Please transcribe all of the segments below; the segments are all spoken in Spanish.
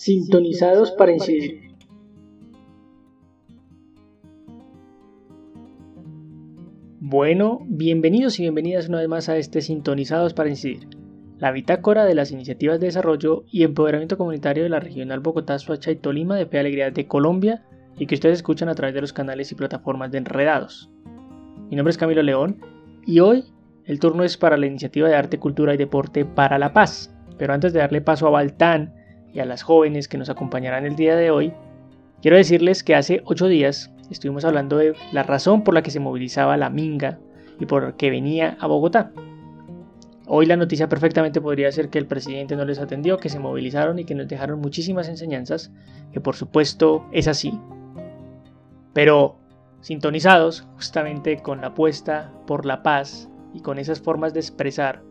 Sintonizados para incidir. Bueno, bienvenidos y bienvenidas una vez más a este Sintonizados para incidir, la bitácora de las iniciativas de desarrollo y empoderamiento comunitario de la regional Bogotá, Suacha y Tolima de Fe Alegría de Colombia y que ustedes escuchan a través de los canales y plataformas de Enredados. Mi nombre es Camilo León y hoy el turno es para la iniciativa de arte, cultura y deporte para la paz. Pero antes de darle paso a Baltán y a las jóvenes que nos acompañarán el día de hoy, quiero decirles que hace ocho días estuvimos hablando de la razón por la que se movilizaba la Minga y por qué venía a Bogotá. Hoy la noticia perfectamente podría ser que el presidente no les atendió, que se movilizaron y que nos dejaron muchísimas enseñanzas, que por supuesto es así. Pero sintonizados justamente con la apuesta por la paz y con esas formas de expresar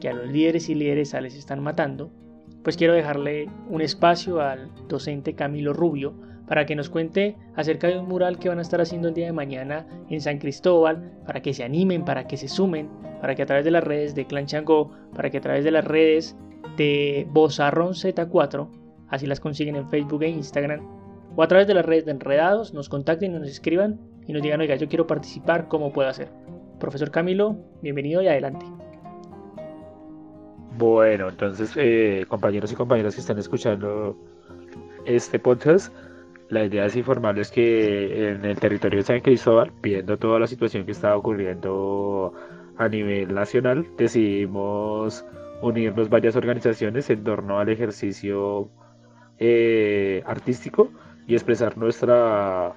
que a los líderes y líderes les están matando, pues quiero dejarle un espacio al docente Camilo Rubio para que nos cuente acerca de un mural que van a estar haciendo el día de mañana en San Cristóbal, para que se animen, para que se sumen, para que a través de las redes de Clan Chango, para que a través de las redes de Bozarrón Z4, así las consiguen en Facebook e Instagram, o a través de las redes de Enredados, nos contacten y nos escriban y nos digan, oiga, yo quiero participar, ¿cómo puedo hacer? Profesor Camilo, bienvenido y adelante. Bueno, entonces, eh, compañeros y compañeras que están escuchando este podcast, la idea es informarles que en el territorio de San Cristóbal, viendo toda la situación que estaba ocurriendo a nivel nacional, decidimos unirnos varias organizaciones en torno al ejercicio eh, artístico y expresar nuestra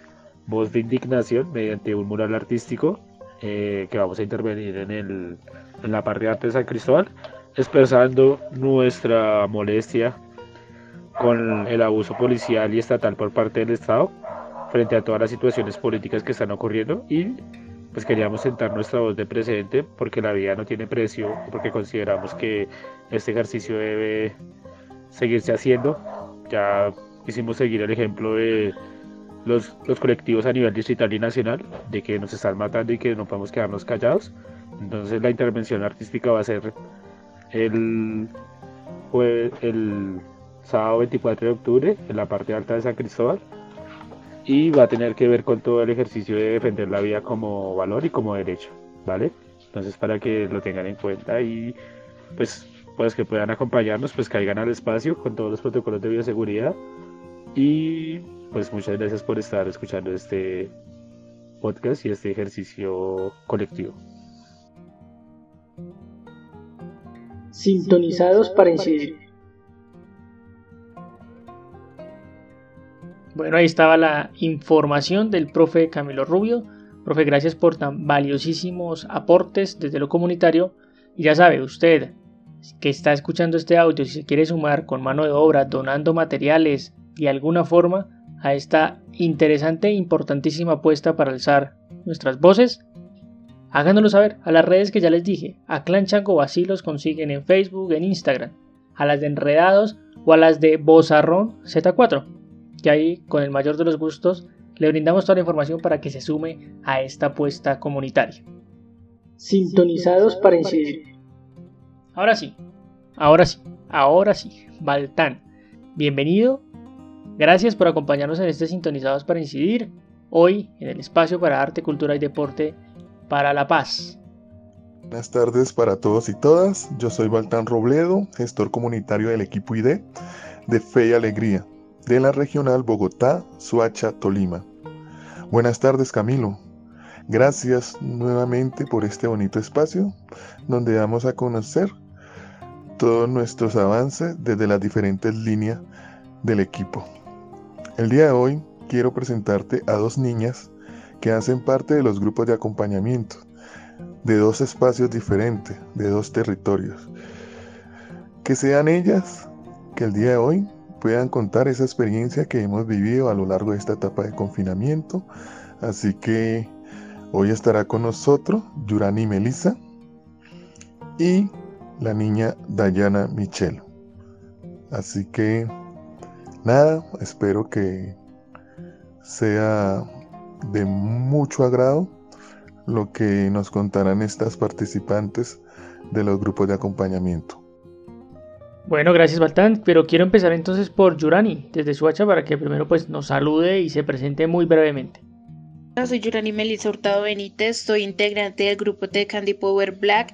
voz de indignación mediante un mural artístico eh, que vamos a intervenir en, el, en la parte de arte de San Cristóbal, expresando nuestra molestia con el abuso policial y estatal por parte del Estado frente a todas las situaciones políticas que están ocurriendo y pues queríamos sentar nuestra voz de presente porque la vida no tiene precio, porque consideramos que este ejercicio debe seguirse haciendo. Ya quisimos seguir el ejemplo de los, los colectivos a nivel distrital y nacional de que nos están matando y que no podemos quedarnos callados. Entonces la intervención artística va a ser el, el sábado 24 de octubre en la parte alta de San Cristóbal y va a tener que ver con todo el ejercicio de defender la vida como valor y como derecho, ¿vale? Entonces para que lo tengan en cuenta y pues pues que puedan acompañarnos, pues caigan al espacio con todos los protocolos de bioseguridad y pues muchas gracias por estar escuchando este podcast y este ejercicio colectivo. Sintonizados para incidir. Bueno, ahí estaba la información del profe Camilo Rubio. Profe, gracias por tan valiosísimos aportes desde lo comunitario. Y ya sabe, usted que está escuchando este audio, si se quiere sumar con mano de obra, donando materiales de alguna forma, a esta interesante e importantísima apuesta para alzar nuestras voces, háganoslo saber a las redes que ya les dije. A Clan Chango así los consiguen en Facebook, en Instagram, a las de Enredados o a las de Bozarrón Z4. Que ahí, con el mayor de los gustos, le brindamos toda la información para que se sume a esta apuesta comunitaria. Sintonizados para incidir. Ahora sí, ahora sí, ahora sí, Baltán. Bienvenido Gracias por acompañarnos en este Sintonizados para Incidir, hoy en el espacio para arte, cultura y deporte para la paz. Buenas tardes para todos y todas, yo soy Baltán Robledo, gestor comunitario del equipo ID de Fe y Alegría, de la regional Bogotá, Suacha, Tolima. Buenas tardes Camilo, gracias nuevamente por este bonito espacio donde vamos a conocer todos nuestros avances desde las diferentes líneas del equipo. El día de hoy quiero presentarte a dos niñas que hacen parte de los grupos de acompañamiento de dos espacios diferentes, de dos territorios. Que sean ellas que el día de hoy puedan contar esa experiencia que hemos vivido a lo largo de esta etapa de confinamiento. Así que hoy estará con nosotros Yurani Melissa y la niña Dayana Michel. Así que nada, espero que sea de mucho agrado lo que nos contarán estas participantes de los grupos de acompañamiento. Bueno, gracias Baltán, pero quiero empezar entonces por Yurani, desde Suacha, para que primero pues nos salude y se presente muy brevemente. Soy Yurani Melissa Hurtado Benítez, soy integrante del grupo de Candy Power Black,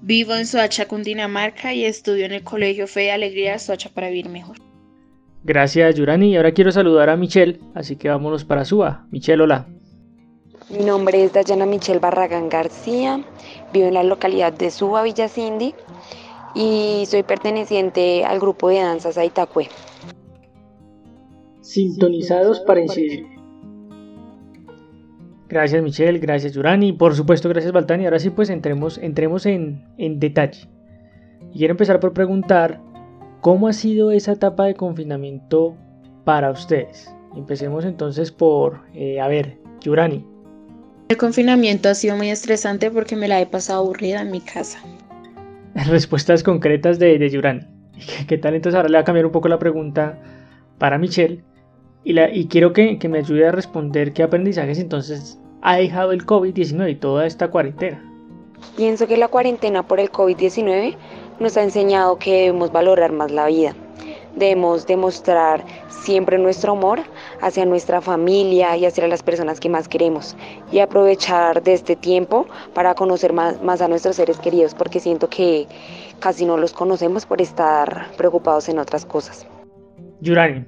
vivo en Soacha, Cundinamarca y estudio en el Colegio Fe y Alegría Soacha para vivir mejor. Gracias Yurani, y ahora quiero saludar a Michelle, así que vámonos para Suba. Michelle, hola. Mi nombre es Dayana Michelle Barragán García, vivo en la localidad de Suba, Villa Cindy y soy perteneciente al grupo de danzas Aitacue. Sintonizados para incidir. Gracias Michelle, gracias Yurani, por supuesto gracias Baltani. Ahora sí pues entremos, entremos en, detalle. Y quiero empezar por preguntar cómo ha sido esa etapa de confinamiento para ustedes. Empecemos entonces por, eh, a ver, Yurani. El confinamiento ha sido muy estresante porque me la he pasado aburrida en mi casa. respuestas concretas de, de Yurani. ¿Qué tal? Entonces ahora le voy a cambiar un poco la pregunta para Michelle y, la, y quiero que, que, me ayude a responder qué aprendizajes entonces ha dejado el COVID-19 y toda esta cuarentena. Pienso que la cuarentena por el COVID-19 nos ha enseñado que debemos valorar más la vida. Debemos demostrar siempre nuestro amor hacia nuestra familia y hacia las personas que más queremos y aprovechar de este tiempo para conocer más, más a nuestros seres queridos porque siento que casi no los conocemos por estar preocupados en otras cosas. Yurani,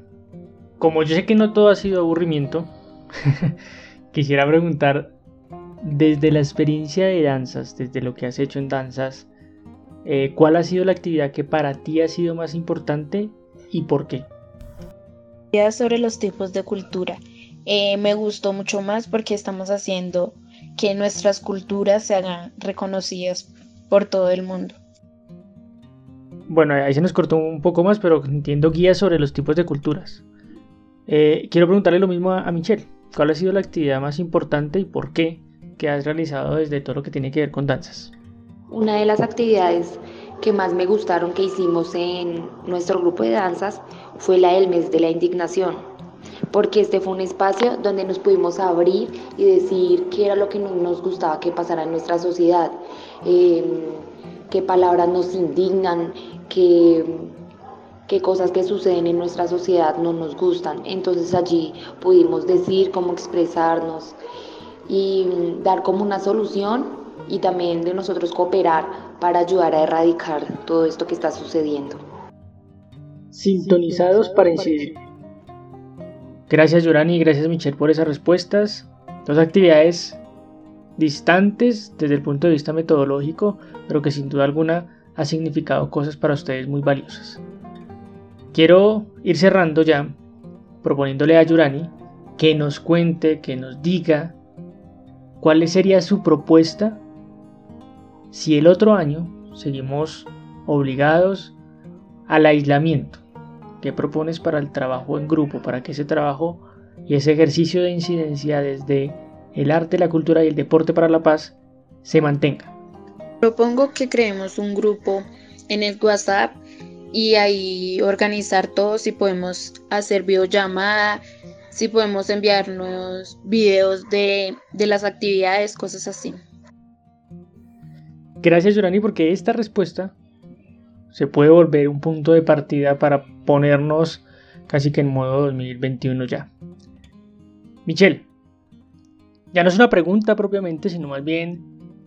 como yo sé que no todo ha sido aburrimiento, quisiera preguntar, desde la experiencia de danzas, desde lo que has hecho en danzas, eh, ¿cuál ha sido la actividad que para ti ha sido más importante y por qué? sobre los tipos de cultura. Eh, me gustó mucho más porque estamos haciendo que nuestras culturas se hagan reconocidas por todo el mundo. Bueno, ahí se nos cortó un poco más, pero entiendo guías sobre los tipos de culturas. Eh, quiero preguntarle lo mismo a, a, Michelle. ¿Cuál ha sido la actividad más importante y por qué que has realizado desde todo lo que tiene que ver con danzas? Una de las actividades que más me gustaron que hicimos en nuestro grupo de danzas fue la del mes de la indignación, porque este fue un espacio donde nos pudimos abrir y decir qué era lo que no nos gustaba que pasara en nuestra sociedad, em, qué palabras nos indignan, qué cosas que suceden en nuestra sociedad no nos gustan. Entonces allí pudimos decir cómo expresarnos y dar como una solución y también de nosotros cooperar para ayudar a erradicar todo esto que está sucediendo. Sintonizados para incidir. Gracias Yorani y gracias Michelle por esas respuestas. Dos actividades distantes desde el punto de vista metodológico, pero que sin duda alguna ha significado cosas para ustedes muy valiosas. Quiero ir cerrando ya proponiéndole a Yurani que nos cuente, que nos diga cuál sería su propuesta si el otro año seguimos obligados al aislamiento. ¿Qué propones para el trabajo en grupo? Para que ese trabajo y ese ejercicio de incidencia desde el arte, la cultura y el deporte para la paz se mantenga. Propongo que creemos un grupo en el WhatsApp y ahí organizar todo, si podemos hacer videollamada, si podemos enviarnos videos de, de las actividades, cosas así. Gracias, Yorani, porque esta respuesta se puede volver un punto de partida para ponernos casi que en modo 2021 ya. Michelle, ya no es una pregunta propiamente, sino más bien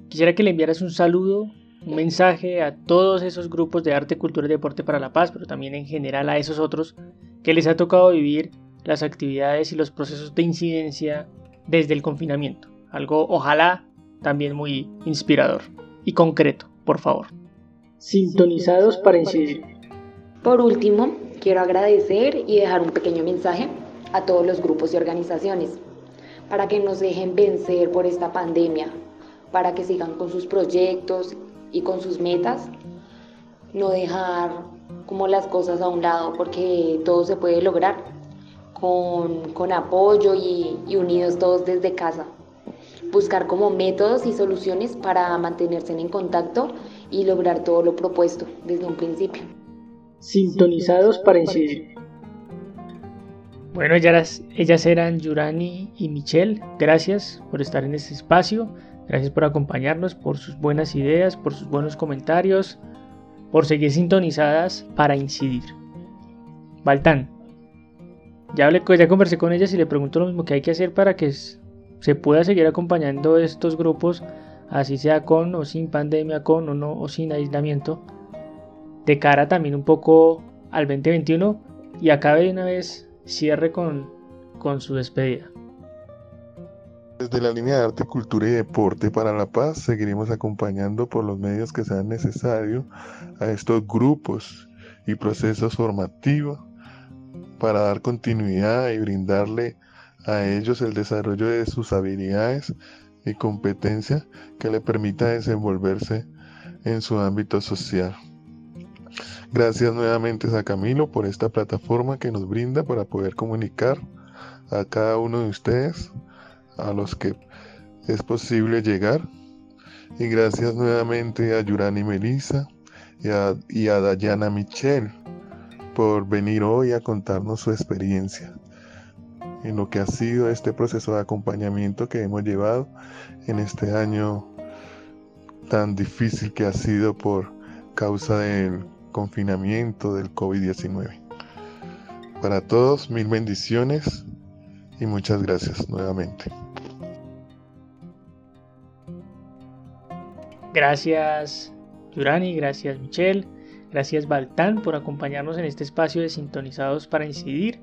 quisiera que le enviaras un saludo, un mensaje a todos esos grupos de arte, cultura y deporte para la paz, pero también en general a esos otros que les ha tocado vivir las actividades y los procesos de incidencia desde el confinamiento. Algo ojalá también muy inspirador y concreto, por favor. Sintonizados para incidir. Por último, quiero agradecer y dejar un pequeño mensaje a todos los grupos y organizaciones para que nos dejen vencer por esta pandemia, para que sigan con sus proyectos y con sus metas, no dejar como las cosas a un lado, porque todo se puede lograr con, con apoyo y, y unidos todos desde casa buscar como métodos y soluciones para mantenerse en contacto y lograr todo lo propuesto desde un principio. Sintonizados para incidir. Bueno, ellas, ellas eran Yurani y Michelle. Gracias por estar en este espacio. Gracias por acompañarnos, por sus buenas ideas, por sus buenos comentarios. por seguir sintonizadas para incidir. Baltán, ya, hablé, ya conversé con ellas y le pregunto lo mismo que hay que hacer para que se pueda seguir acompañando estos grupos, así sea con o sin pandemia, con o no, o sin aislamiento, de cara también un poco al 2021 y acabe de una vez cierre con, con su despedida. Desde la línea de arte, cultura y deporte para la paz, seguiremos acompañando por los medios que sean necesarios a estos grupos y procesos formativos para dar continuidad y brindarle a ellos el desarrollo de sus habilidades y competencias que le permita desenvolverse en su ámbito social. Gracias nuevamente a Camilo por esta plataforma que nos brinda para poder comunicar a cada uno de ustedes a los que es posible llegar. Y gracias nuevamente a Yurani Melissa y a, y a Dayana Michelle por venir hoy a contarnos su experiencia en lo que ha sido este proceso de acompañamiento que hemos llevado en este año tan difícil que ha sido por causa del confinamiento del COVID-19. Para todos, mil bendiciones y muchas gracias nuevamente. Gracias Yurani, gracias Michelle, gracias Baltán por acompañarnos en este espacio de Sintonizados para Incidir,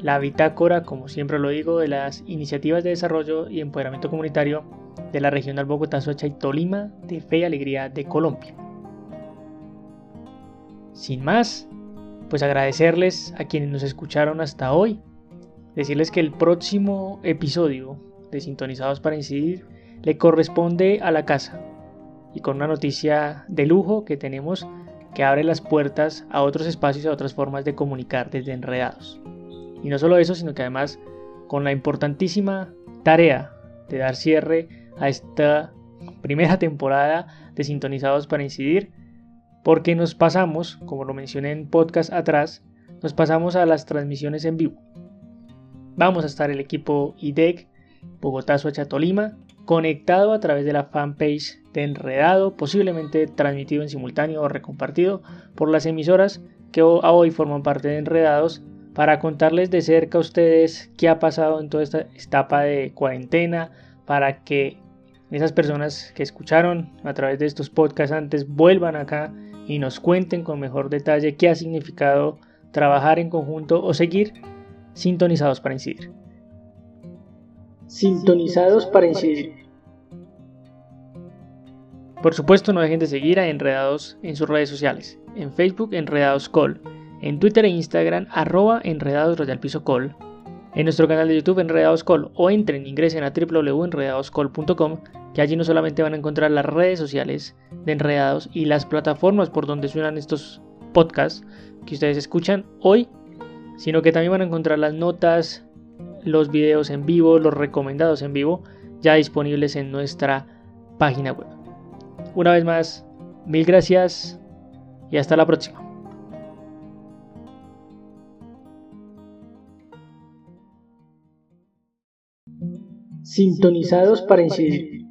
la bitácora, como siempre lo digo, de las iniciativas de desarrollo y empoderamiento comunitario de la regional Bogotá, Soacha y Tolima de Fe y Alegría de Colombia. Sin más, pues agradecerles a quienes nos escucharon hasta hoy, decirles que el próximo episodio de Sintonizados para Incidir le corresponde a la casa, y con una noticia de lujo que tenemos que abre las puertas a otros espacios y a otras formas de comunicar desde enredados. Y no solo eso, sino que además con la importantísima tarea de dar cierre a esta primera temporada de Sintonizados para Incidir, porque nos pasamos, como lo mencioné en podcast atrás, nos pasamos a las transmisiones en vivo. Vamos a estar el equipo IDEC Bogotá, Soacha, Tolima, conectado a través de la fanpage de Enredado, posiblemente transmitido en simultáneo o recompartido por las emisoras que hoy forman parte de Enredados, para contarles de cerca a ustedes qué ha pasado en toda esta etapa de cuarentena, para que esas personas que escucharon a través de estos podcasts antes vuelvan acá y nos cuenten con mejor detalle qué ha significado trabajar en conjunto o seguir sintonizados para incidir sintonizados para incidir. Por supuesto, no dejen de seguir a Enredados en sus redes sociales. En Facebook, Enredados Call. En Twitter e Instagram, arroba Enredados. En nuestro canal de YouTube, Enredados Call. O entren, ingresen a www.enredadoscall.com, que allí no solamente van a encontrar las redes sociales de Enredados y las plataformas por donde suenan estos podcasts que ustedes escuchan hoy, sino que también van a encontrar las notas, los videos en vivo, los recomendados en vivo, ya disponibles en nuestra página web. Una vez más, mil gracias y hasta la próxima. Sintonizados para incidir.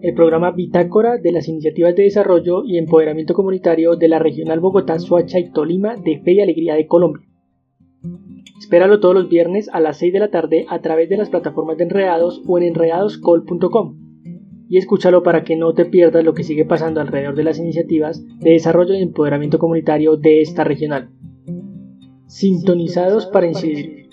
El programa Bitácora de las Iniciativas de Desarrollo y Empoderamiento Comunitario de la Regional Bogotá, Soacha y Tolima de Fe y Alegría de Colombia. Espéralo todos los viernes a las 6 de la tarde a través de las plataformas de Enredados o en enredadoscall.com. Y escúchalo para que no te pierdas lo que sigue pasando alrededor de las iniciativas de desarrollo y empoderamiento comunitario de esta regional. Sintonizados para incidir.